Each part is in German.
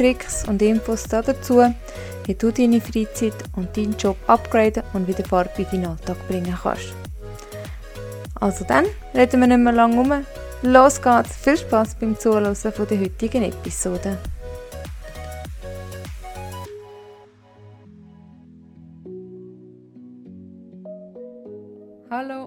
Tricks und Infos dazu, wie du deine Freizeit und deinen Job upgraden und wieder Farbe in deinen Alltag bringen kannst. Also dann, reden wir nicht mehr lange um. Los geht's! Viel Spaß beim Zuhören der heutigen Episode.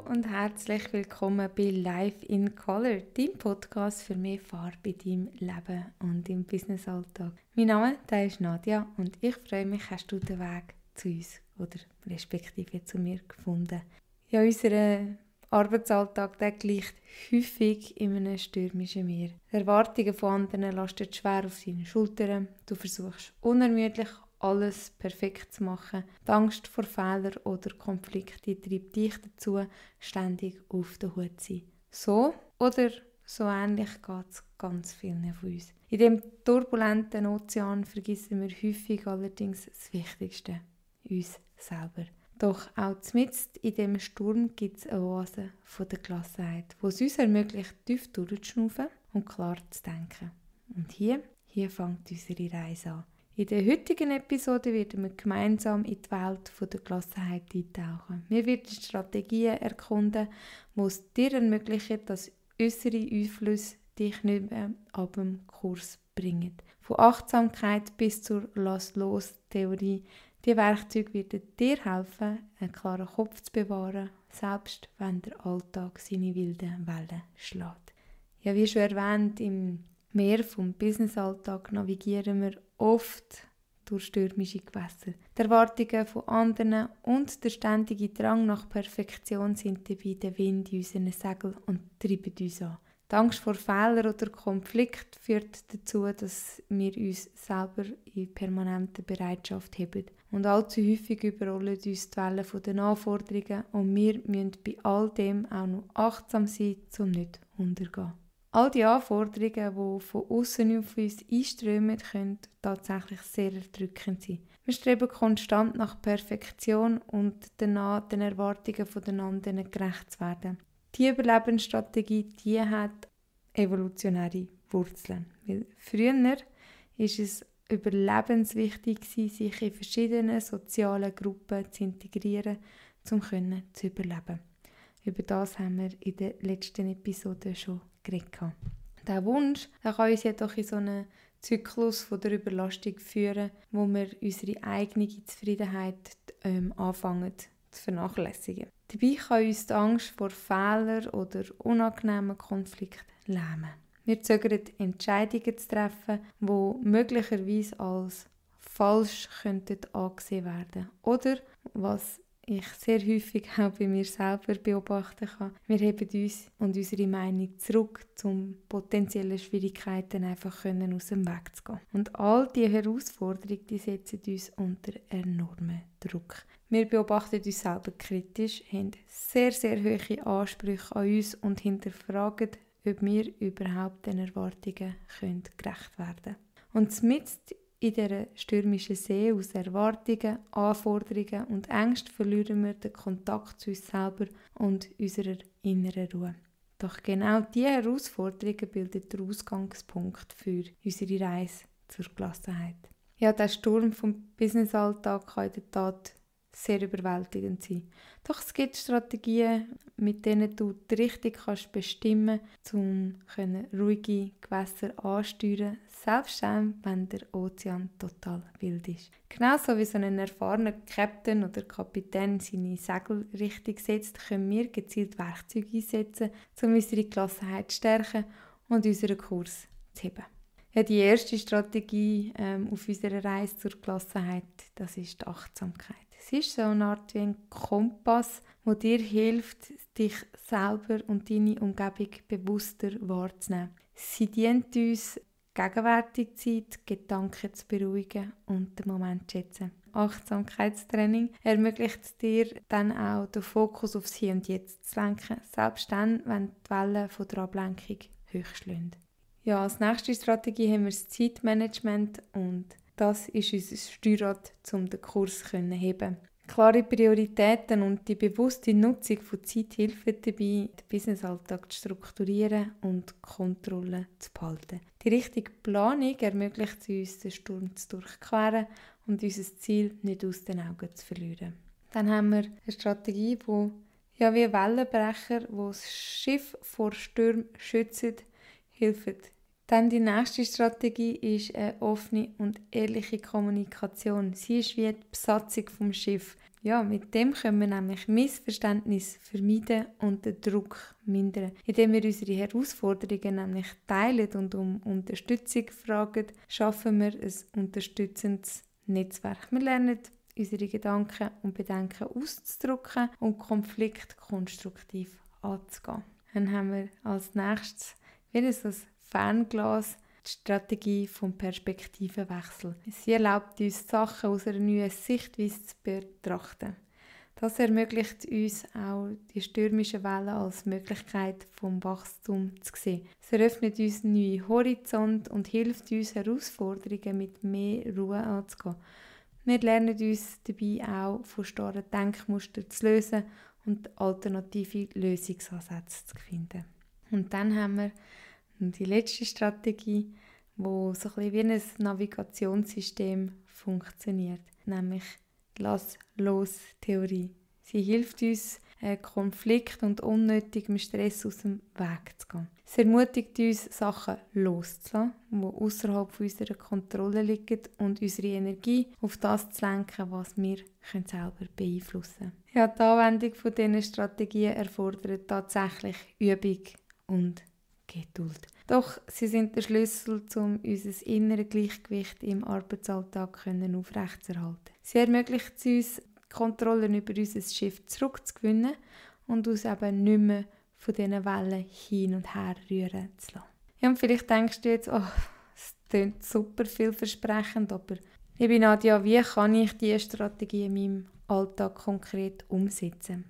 Und herzlich willkommen bei Life in Color, deinem Podcast für mehr Farbe in deinem Leben und im Businessalltag. Mein Name ist Nadja und ich freue mich, hast du den Weg zu uns oder respektive zu mir gefunden. Ja, unser Arbeitsalltag der gleicht häufig in einem stürmischen Meer. Erwartungen von anderen lasten schwer auf deinen Schultern. Du versuchst unermüdlich alles perfekt zu machen. Die Angst vor Fehlern oder Konflikten treibt dich dazu, ständig auf der Hut zu sein. So oder so ähnlich geht es ganz vielen von uns. In dem turbulenten Ozean vergessen wir häufig allerdings das Wichtigste, uns selber. Doch auch mitten in dem Sturm gibt es eine Oase von der Gelassenheit, wo es uns ermöglicht, tief durchzuschnaufen und klar zu denken. Und hier, hier fängt unsere Reise an. In der heutigen Episode werden wir gemeinsam in die Welt der Gelassenheit eintauchen. Wir werden Strategien erkunden, die es dir ermöglichen, dass äußere Einflüsse dich nicht mehr ab dem Kurs bringen. Von Achtsamkeit bis zur Lass-Los-Theorie. Die Werkzeuge werden dir helfen, einen klaren Kopf zu bewahren, selbst wenn der Alltag seine wilden Wellen schlägt. Ja, wie schon erwähnt, im Meer vom Businessalltag navigieren wir oft durch stürmische Gewässer. Die Erwartungen von anderen und der ständige Drang nach Perfektion sind dabei der Wind in unseren Segeln und treiben uns an. Die Angst vor Fehlern oder Konflikt führt dazu, dass wir uns selber in permanenter Bereitschaft haben. Und allzu häufig überrollen uns die Wellen der Anforderungen und wir müssen bei all dem auch noch achtsam sein, um nicht untergehen. All die Anforderungen, die von außen auf uns einströmen, können tatsächlich sehr erdrückend sein. Wir streben konstant nach Perfektion und danach den Erwartungen der anderen gerecht zu werden. Die Überlebensstrategie, die hat evolutionäre Wurzeln. Weil früher ist es überlebenswichtig sich in verschiedenen sozialen Gruppen zu integrieren, um zu überleben. Über das haben wir in der letzten Episode schon geredet. Der Wunsch der kann uns jedoch in so einen Zyklus von der Überlastung führen, wo wir unsere eigene Zufriedenheit ähm, anfangen zu vernachlässigen. Dabei kann uns die Angst vor Fehlern oder unangenehmen Konflikten lähmen. Wir zögern Entscheidungen zu treffen, die möglicherweise als falsch könnten angesehen werden oder was ich sehr häufig auch bei mir selber beobachten kann. Wir heben uns und unsere Meinung zurück, um potenzielle Schwierigkeiten einfach aus dem Weg zu gehen. Und all diese Herausforderungen die setzen uns unter enormen Druck. Wir beobachten uns selber kritisch, haben sehr, sehr hohe Ansprüche an uns und hinterfragen, ob wir überhaupt den Erwartungen gerecht werden können. Und mit in dieser stürmischen See aus Erwartungen, Anforderungen und Ängsten verlieren wir den Kontakt zu uns selber und unserer inneren Ruhe. Doch genau diese Herausforderungen bilden den Ausgangspunkt für unsere Reise zur Gelassenheit. Ja, der Sturm vom Businessalltag kann in der Tat sehr überwältigend sein. Doch es gibt Strategien, mit denen du die Richtung kannst bestimmen kannst, um ruhige Gewässer ansteuern, selbst wenn der Ozean total wild ist. Genauso wie so ein erfahrener Captain oder Kapitän seine Segel richtig setzt, können wir gezielt Werkzeuge einsetzen, um unsere Gelassenheit zu stärken und unseren Kurs zu heben. Ja, die erste Strategie ähm, auf unserer Reise zur Gelassenheit, das ist die Achtsamkeit. Es ist so eine Art wie ein Kompass, der dir hilft, dich selber und deine Umgebung bewusster wahrzunehmen. Sie dient uns, gegenwärtig zu sein, Gedanken zu beruhigen und den Moment zu schätzen. Achtsamkeitstraining ermöglicht dir dann auch den Fokus aufs Hier und Jetzt zu lenken, selbst dann, wenn die Wellen von der Ablenkung hochschlagen. Ja, als nächste Strategie haben wir das Zeitmanagement und das ist unser Steuerrad, um den Kurs zu heben. Klare Prioritäten und die bewusste Nutzung von Zeit helfen dabei, den Businessalltag zu strukturieren und Kontrolle zu behalten. Die richtige Planung ermöglicht es uns, den Sturm zu durchqueren und unser Ziel nicht aus den Augen zu verlieren. Dann haben wir eine Strategie, wo ja wie Wellenbrecher, wo das Schiff vor Stürmen schützen, hilft dann die nächste Strategie ist eine offene und ehrliche Kommunikation. Sie ist wie die Besatzung vom Schiff. Ja, mit dem können wir nämlich Missverständnis vermeiden und den Druck mindern. Indem wir unsere Herausforderungen nämlich teilen und um Unterstützung fragen, schaffen wir ein unterstützendes Netzwerk. Wir lernen unsere Gedanken und Bedenken auszudrücken und Konflikt konstruktiv anzugehen. Dann haben wir als nächstes wieder so ein Fernglas die Strategie vom Perspektivenwechsel. Sie erlaubt uns, Sachen aus einer neuen Sichtweise zu betrachten. Das ermöglicht uns auch die stürmischen Wellen als Möglichkeit vom Wachstum zu sehen. Es eröffnet uns neue Horizont und hilft uns, Herausforderungen mit mehr Ruhe anzugehen. Wir lernen uns dabei auch von starren Denkmustern zu lösen und alternative Lösungsansätze zu finden. Und dann haben wir und die letzte Strategie, wo so ein wie ein Navigationssystem funktioniert, nämlich die Lass-Los-Theorie. Sie hilft uns, Konflikt und unnötigem Stress aus dem Weg zu gehen. Es ermutigt uns, Sachen loszulassen, die außerhalb unserer Kontrolle liegen und unsere Energie auf das zu lenken, was wir selber beeinflussen können. Ja, die Anwendung von diesen Strategien erfordert tatsächlich Übung und Geduld. Doch sie sind der Schlüssel, um unser inneres Gleichgewicht im Arbeitsalltag aufrechtzuerhalten. Sie ermöglicht es uns, Kontrolle über unser Schiff zurückzugewinnen und uns eben nicht mehr von diesen Wellen hin und her rühren zu lassen. Ja, und vielleicht denkst du jetzt, oh, es klingt super vielversprechend, aber liebe Nadja, wie kann ich diese Strategie in meinem Alltag konkret umsetzen?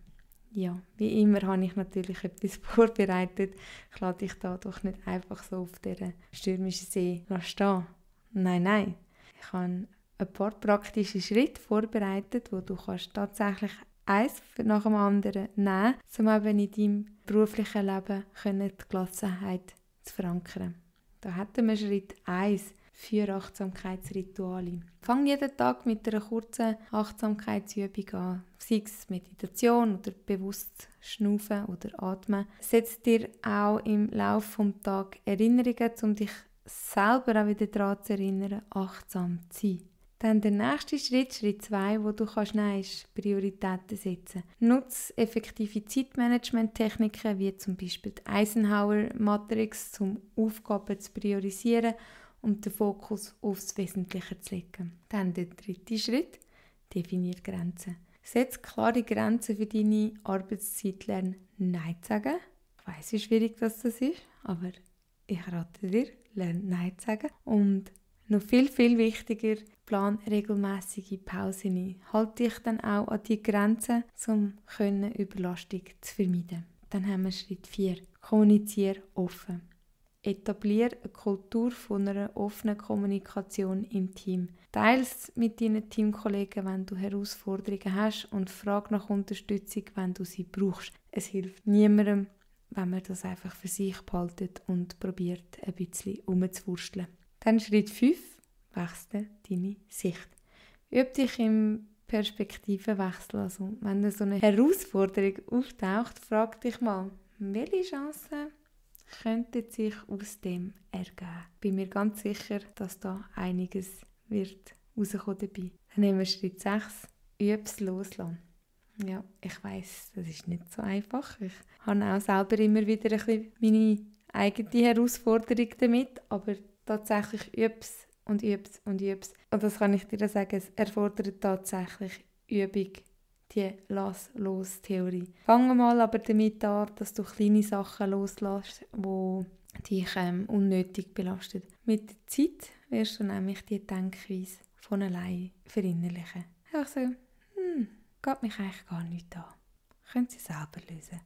Ja, wie immer habe ich natürlich etwas vorbereitet. Ich lade dich da doch nicht einfach so auf dieser stürmischen See stehen. Nein, nein. Ich habe ein paar praktische Schritte vorbereitet, wo du kannst tatsächlich eins nach dem anderen nehmen, um eben in deinem beruflichen Leben die Gelassenheit zu verankern. Da hätten wir Schritt 1 für Achtsamkeitsrituale. Fang jeden Tag mit einer kurzen Achtsamkeitsübung an, sei es Meditation oder bewusst Schnaufen oder Atmen. Setz dir auch im Laufe des Tages Erinnerungen, um dich selber auch wieder daran zu erinnern, achtsam zu sein. Dann der nächste Schritt, Schritt 2, wo du kannst nehmen, ist Prioritäten setzen. Nutze effektive Zeitmanagement-Techniken wie zum Beispiel die Eisenhower Matrix, um Aufgaben zu priorisieren und den Fokus aufs Wesentliche zu legen. Dann der dritte Schritt, definiert Grenzen. Setz klare Grenzen für deine Arbeitszeit, lern Nein zu sagen. Ich weiss, wie schwierig das ist, aber ich rate dir, lern Nein zu sagen. Und noch viel, viel wichtiger, plan regelmäßige Pausen ein. Halte dich dann auch an die Grenzen, um Überlastung zu vermeiden. Dann haben wir Schritt 4. Kommuniziere offen. Etabliere eine Kultur von einer offenen Kommunikation im Team. Teile es mit deinen Teamkollegen, wenn du Herausforderungen hast und frage nach Unterstützung, wenn du sie brauchst. Es hilft niemandem, wenn man das einfach für sich behaltet und probiert, ein bisschen umzuwursteln. Dann Schritt 5. Wechsle deine Sicht. Üb dich im Perspektivenwechsel. Also, wenn so eine Herausforderung auftaucht, frag dich mal, welche Chancen könnte sich aus dem ergeben. Ich bin mir ganz sicher, dass da einiges wird rauskommen dabei. Dann nehmen wir Schritt 6, üb's loslassen. Ja, ich weiß, das ist nicht so einfach. Ich habe auch selber immer wieder ein bisschen meine eigene Herausforderung damit, aber tatsächlich üb's und üb's und üb's. Und das kann ich dir sagen, es erfordert tatsächlich Übung die Lass-Los-Theorie. Fange mal aber damit an, dass du kleine Sachen loslässt, die dich ähm, unnötig belastet. Mit der Zeit wirst du nämlich die Denkweise von allein verinnerlichen. einfach so, hm, geht mich eigentlich gar nicht an. Können Sie selber lösen.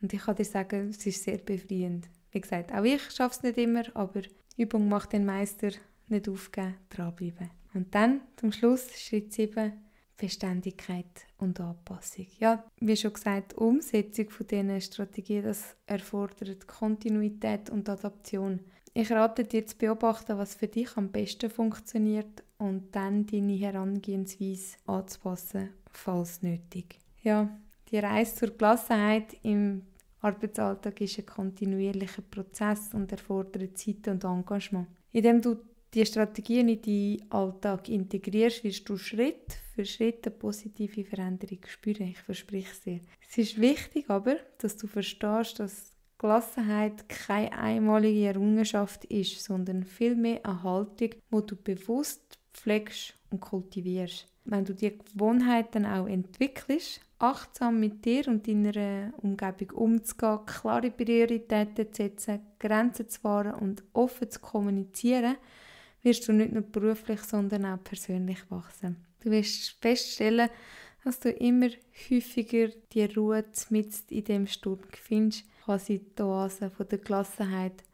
Und ich kann dir sagen, es ist sehr befreiend. Wie gesagt, auch ich schaffe es nicht immer, aber Übung macht den Meister. Nicht aufgeben, dranbleiben. Und dann zum Schluss Schritt 7, Beständigkeit und Anpassung. Ja, wie schon gesagt, die Umsetzung von diesen Strategien, das erfordert Kontinuität und Adaption. Ich rate dir zu beobachten, was für dich am besten funktioniert und dann deine Herangehensweise anzupassen, falls nötig. Ja, die Reise zur Gelassenheit im Arbeitsalltag ist ein kontinuierlicher Prozess und erfordert Zeit und Engagement. Indem du die Strategien in deinen Alltag integrierst, wirst du Schritt für Schritt eine positive Veränderung spüren. Ich verspreche es dir. Es ist wichtig aber, dass du verstehst, dass Gelassenheit keine einmalige Errungenschaft ist, sondern vielmehr eine Haltung, die du bewusst pflegst und kultivierst. Wenn du die Gewohnheit dann auch entwickelst, achtsam mit dir und deiner Umgebung umzugehen, klare Prioritäten zu setzen, Grenzen zu wahren und offen zu kommunizieren, wirst du nicht nur beruflich, sondern auch persönlich wachsen. Du wirst feststellen, dass du immer häufiger die Ruhe mit in dem Sturm findest, quasi die Oase von der Gelassenheit,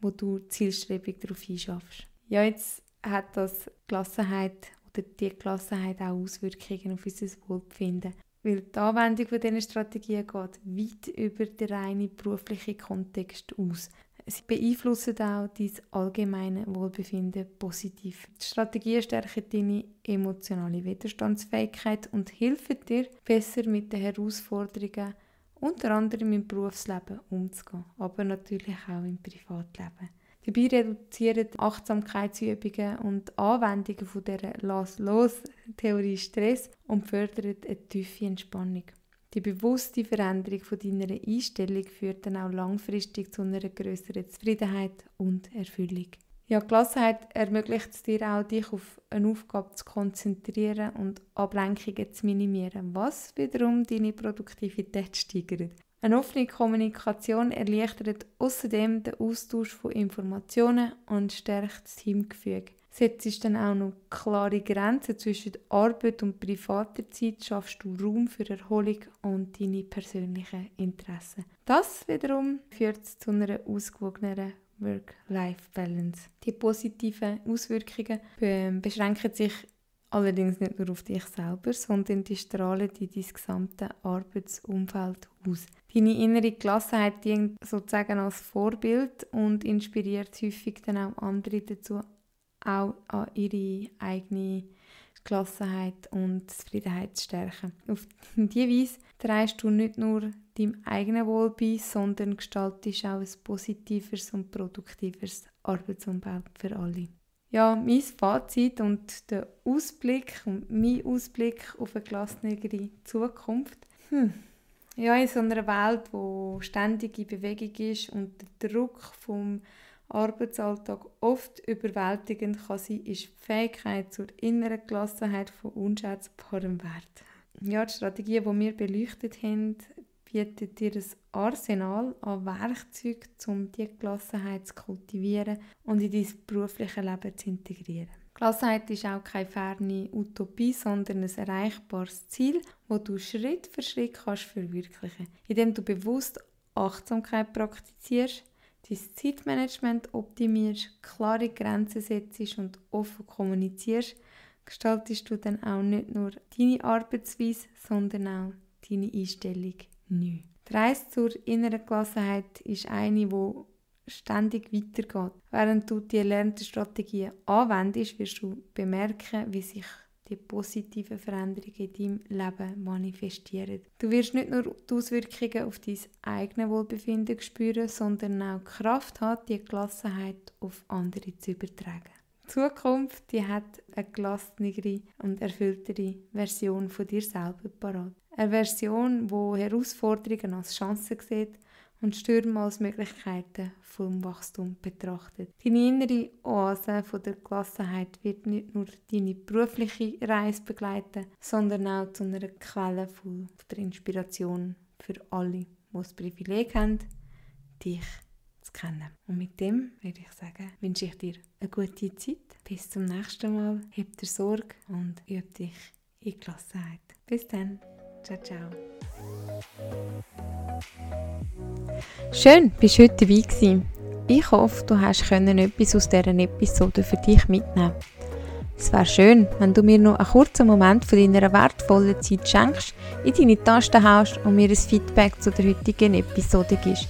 wo du zielstrebig darauf hinschaffst. Ja, jetzt hat das Gelassenheit oder die Gelassenheit auch Auswirkungen auf unser Wohlbefinden. Weil die Anwendung von diesen Strategien geht weit über den reinen beruflichen Kontext aus. Sie beeinflussen auch dein allgemeine Wohlbefinden positiv. Die Strategien stärken deine emotionale Widerstandsfähigkeit und helfen dir, besser mit den Herausforderungen, unter anderem im Berufsleben, umzugehen, aber natürlich auch im Privatleben. Dabei reduzieren Achtsamkeitsübungen und Anwendungen von der Lass-Los-Theorie Stress und fördern eine tiefe Entspannung. Die bewusste Veränderung von deiner Einstellung führt dann auch langfristig zu einer größeren Zufriedenheit und Erfüllung. Ja, Gelassenheit ermöglicht es dir auch, dich auf eine Aufgabe zu konzentrieren und Ablenkungen zu minimieren, was wiederum deine Produktivität steigert. Eine offene Kommunikation erleichtert außerdem den Austausch von Informationen und stärkt das Teamgefüge. Setzt dann auch noch klare Grenzen zwischen Arbeit und privater Zeit, schaffst du Raum für Erholung und deine persönlichen Interessen. Das wiederum führt zu einer ausgewogeneren Work-Life-Balance. Die positiven Auswirkungen beschränken sich allerdings nicht nur auf dich selber, sondern die strahlen in dein gesamte Arbeitsumfeld aus. Deine innere Gelassenheit dient sozusagen als Vorbild und inspiriert häufig dann auch andere dazu, auch an ihre eigene Gelassenheit und Zufriedenheit zu stärken. Auf diese Weise trägst du nicht nur deinem eigenen Wohl bei, sondern gestaltest auch ein positiveres und produktiveres Arbeitsumfeld für alle. Ja, mein Fazit und der Ausblick und mein Ausblick auf eine gelassenere Zukunft. Hm. Ja, in so einer Welt, wo in Bewegung ist und der Druck vom Arbeitsalltag oft überwältigend kann sein, ist die Fähigkeit zur inneren Gelassenheit von unschätzbarem Wert. Ja, die Strategie, die wir beleuchtet haben, bietet dir ein Arsenal an Werkzeugen, um diese Gelassenheit zu kultivieren und in dein berufliche Leben zu integrieren. Gelassenheit ist auch keine ferne Utopie, sondern ein erreichbares Ziel, das du Schritt für Schritt kannst verwirklichen indem du bewusst Achtsamkeit praktizierst, dein Zeitmanagement optimierst, klare Grenzen setzt und offen kommunizierst, gestaltest du dann auch nicht nur deine Arbeitsweise, sondern auch deine Einstellung neu. Die Reise zur inneren Gelassenheit ist eine, die ständig weitergeht. Während du die erlernten Strategien anwendest, wirst du bemerken, wie sich die positiven Veränderungen in deinem Leben manifestieren. Du wirst nicht nur die Auswirkungen auf dein eigenes Wohlbefinden spüren, sondern auch die Kraft haben, die Gelassenheit auf andere zu übertragen. Die Zukunft die hat eine gelassenere und erfülltere Version von dir selber parat. Eine Version, die Herausforderungen als Chancen sieht und Stürme als Möglichkeiten vom Wachstum betrachtet. Deine innere Oase von der Gelassenheit wird nicht nur deine berufliche Reise begleiten, sondern auch zu einer Quelle von der Inspiration für alle, die das Privileg haben, dich zu kennen. Und mit dem würde ich sagen, wünsche ich dir eine gute Zeit. Bis zum nächsten Mal. Hab dir Sorge und übe dich in Gelassenheit. Bis dann. Ciao, ciao. Schön, bist du heute dabei gewesen. Ich hoffe, du hast etwas aus dieser Episode für dich mitnehmen Es wäre schön, wenn du mir noch einen kurzen Moment von deiner wertvollen Zeit schenkst, in deine Tasten haust und mir ein Feedback zu der heutigen Episode gibst.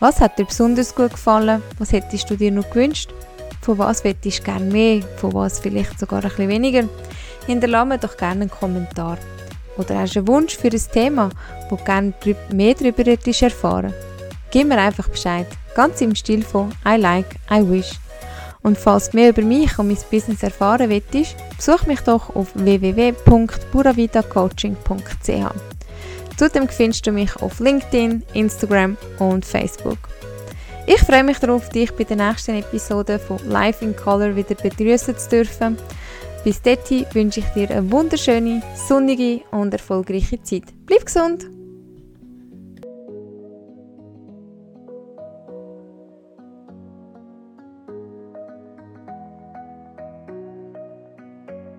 Was hat dir besonders gut gefallen? Was hättest du dir noch gewünscht? Von was hättest du gerne mehr? Von was vielleicht sogar ein bisschen weniger? Hinterlasse mir doch gerne einen Kommentar. Oder hast einen Wunsch für ein Thema, wo du gerne mehr darüber erfahren? Gib mir einfach Bescheid. Ganz im Stil von I like, I wish. Und falls du mehr über mich und mein Business erfahren willst, besuch mich doch auf www.buravidacoaching.ch. Zudem findest du mich auf LinkedIn, Instagram und Facebook. Ich freue mich darauf, dich bei der nächsten Episode von Life in Color wieder begrüßen zu dürfen. Bis dahin wünsche ich dir eine wunderschöne, sonnige und erfolgreiche Zeit. Bleib gesund!